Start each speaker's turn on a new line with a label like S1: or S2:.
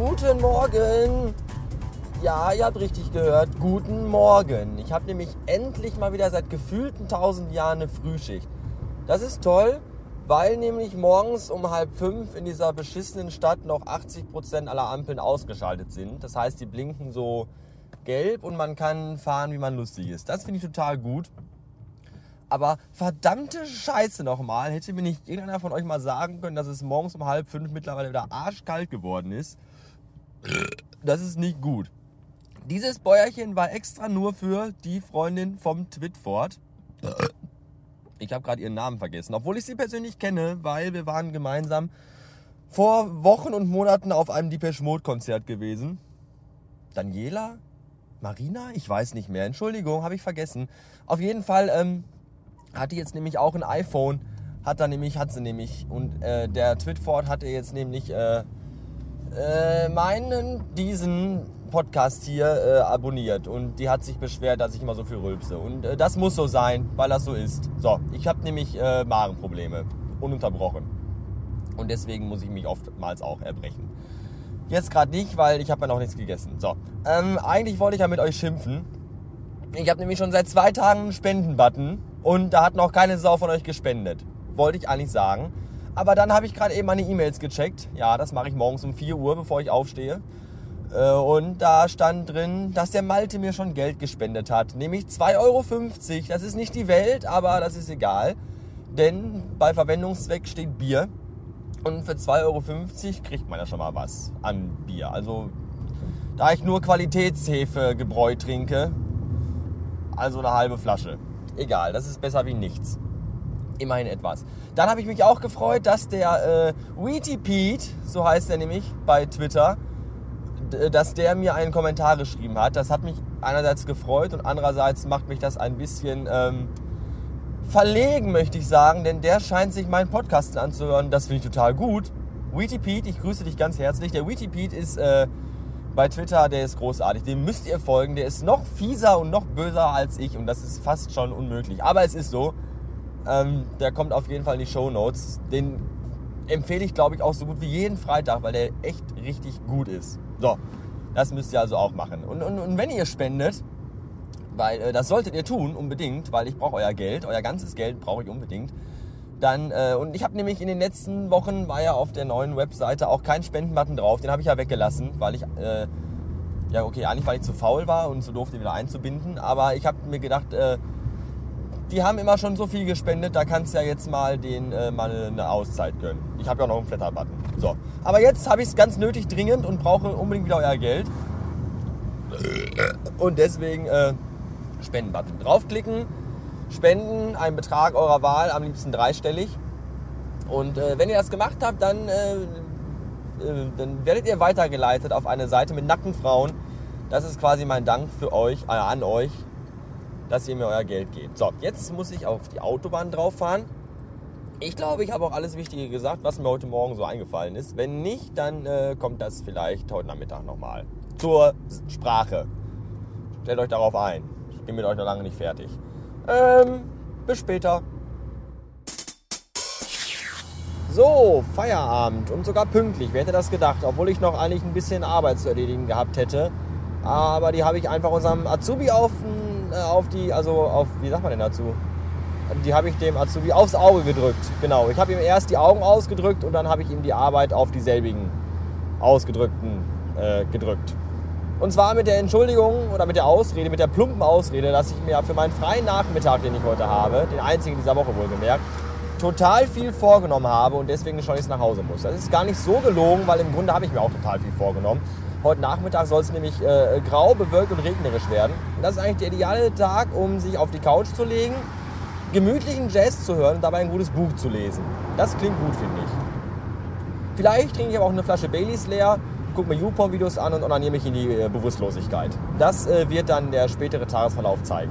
S1: Morgen! Ja, ihr habt richtig gehört. Guten Morgen. Ich habe nämlich endlich mal wieder seit gefühlten tausend Jahren eine Frühschicht. Das ist toll, weil nämlich morgens um halb fünf in dieser beschissenen Stadt noch 80 Prozent aller Ampeln ausgeschaltet sind. Das heißt, die blinken so gelb und man kann fahren, wie man lustig ist. Das finde ich total gut. Aber verdammte Scheiße nochmal, hätte mir nicht irgendeiner von euch mal sagen können, dass es morgens um halb fünf mittlerweile wieder arschkalt geworden ist. Das ist nicht gut. Dieses Bäuerchen war extra nur für die Freundin vom Twitford. Ich habe gerade ihren Namen vergessen, obwohl ich sie persönlich kenne, weil wir waren gemeinsam vor Wochen und Monaten auf einem Depeche Mode Konzert gewesen. Daniela? Marina? Ich weiß nicht mehr. Entschuldigung, habe ich vergessen. Auf jeden Fall ähm, hat jetzt nämlich auch ein iPhone. Hat da nämlich, hat sie nämlich. Und äh, der Twitford hatte jetzt nämlich äh, äh, meinen, diesen Podcast hier äh, abonniert. Und die hat sich beschwert, dass ich immer so viel rülpse. Und äh, das muss so sein, weil das so ist. So, ich habe nämlich äh, Magenprobleme. Ununterbrochen. Und deswegen muss ich mich oftmals auch erbrechen. Jetzt gerade nicht, weil ich habe ja noch nichts gegessen. So, ähm, eigentlich wollte ich ja mit euch schimpfen. Ich habe nämlich schon seit zwei Tagen einen Spendenbutton und da hat noch keine Sau von euch gespendet. Wollte ich eigentlich sagen. Aber dann habe ich gerade eben meine E-Mails gecheckt. Ja, das mache ich morgens um 4 Uhr, bevor ich aufstehe. Äh, und da stand drin, dass der Malte mir schon Geld gespendet hat. Nämlich 2,50 Euro. Das ist nicht die Welt, aber das ist egal. Denn bei Verwendungszweck steht Bier. Und für 2,50 Euro kriegt man ja schon mal was an Bier. Also da ich nur Qualitätshefe gebräu trinke, also eine halbe Flasche. Egal, das ist besser wie nichts. Immerhin etwas. Dann habe ich mich auch gefreut, dass der äh, Weety Pete, so heißt er nämlich bei Twitter, dass der mir einen Kommentar geschrieben hat. Das hat mich einerseits gefreut und andererseits macht mich das ein bisschen ähm, verlegen, möchte ich sagen, denn der scheint sich meinen Podcast anzuhören. Das finde ich total gut. Weety Pete, ich grüße dich ganz herzlich. Der Weety Pete ist äh, bei Twitter, der ist großartig. Dem müsst ihr folgen. Der ist noch fieser und noch böser als ich und das ist fast schon unmöglich. Aber es ist so. Ähm, der kommt auf jeden Fall in die Show Notes. Den empfehle ich, glaube ich, auch so gut wie jeden Freitag, weil der echt richtig gut ist. So, das müsst ihr also auch machen. Und, und, und wenn ihr spendet, weil äh, das solltet ihr tun, unbedingt, weil ich brauche euer Geld, euer ganzes Geld brauche ich unbedingt. Dann, äh, und ich habe nämlich in den letzten Wochen, war ja auf der neuen Webseite auch kein Spendenbutton drauf, den habe ich ja weggelassen, weil ich, äh, ja okay, eigentlich weil ich zu faul war und zu doof, den wieder einzubinden, aber ich habe mir gedacht, äh, die haben immer schon so viel gespendet, da kannst du ja jetzt mal den äh, mal eine Auszeit gönnen. Ich habe ja noch einen Flatter-Button. So. Aber jetzt habe ich es ganz nötig dringend und brauche unbedingt wieder euer Geld. Und deswegen äh, Spenden-Button. Draufklicken, spenden, einen Betrag eurer Wahl, am liebsten dreistellig. Und äh, wenn ihr das gemacht habt, dann, äh, äh dann werdet ihr weitergeleitet auf eine Seite mit nackten Frauen. Das ist quasi mein Dank für euch, äh, an euch, dass ihr mir euer Geld gebt. So, jetzt muss ich auf die Autobahn drauf fahren. Ich glaube, ich habe auch alles Wichtige gesagt, was mir heute Morgen so eingefallen ist. Wenn nicht, dann äh, kommt das vielleicht heute Nachmittag nochmal. Zur Sprache. Stellt euch darauf ein. Ich bin mit euch noch lange nicht fertig. Ähm, bis später. So, Feierabend und sogar pünktlich. Wer hätte das gedacht? Obwohl ich noch eigentlich ein bisschen Arbeit zu erledigen gehabt hätte. Aber die habe ich einfach unserem Azubi auf, äh, auf die, also auf, wie sagt man denn dazu? Die habe ich dem Azubi aufs Auge gedrückt. Genau, ich habe ihm erst die Augen ausgedrückt und dann habe ich ihm die Arbeit auf dieselbigen ausgedrückten äh, gedrückt. Und zwar mit der Entschuldigung oder mit der Ausrede, mit der plumpen Ausrede, dass ich mir für meinen freien Nachmittag, den ich heute habe, den einzigen dieser Woche wohlgemerkt, total viel vorgenommen habe und deswegen schon jetzt nach Hause muss. Das ist gar nicht so gelogen, weil im Grunde habe ich mir auch total viel vorgenommen. Heute Nachmittag soll es nämlich äh, grau, bewölkt und regnerisch werden. Und das ist eigentlich der ideale Tag, um sich auf die Couch zu legen, gemütlichen Jazz zu hören und dabei ein gutes Buch zu lesen. Das klingt gut, finde ich. Vielleicht trinke ich aber auch eine Flasche Baileys leer, gucke mir YouPorn-Videos an und onaniere mich in die äh, Bewusstlosigkeit. Das äh, wird dann der spätere Tagesverlauf zeigen.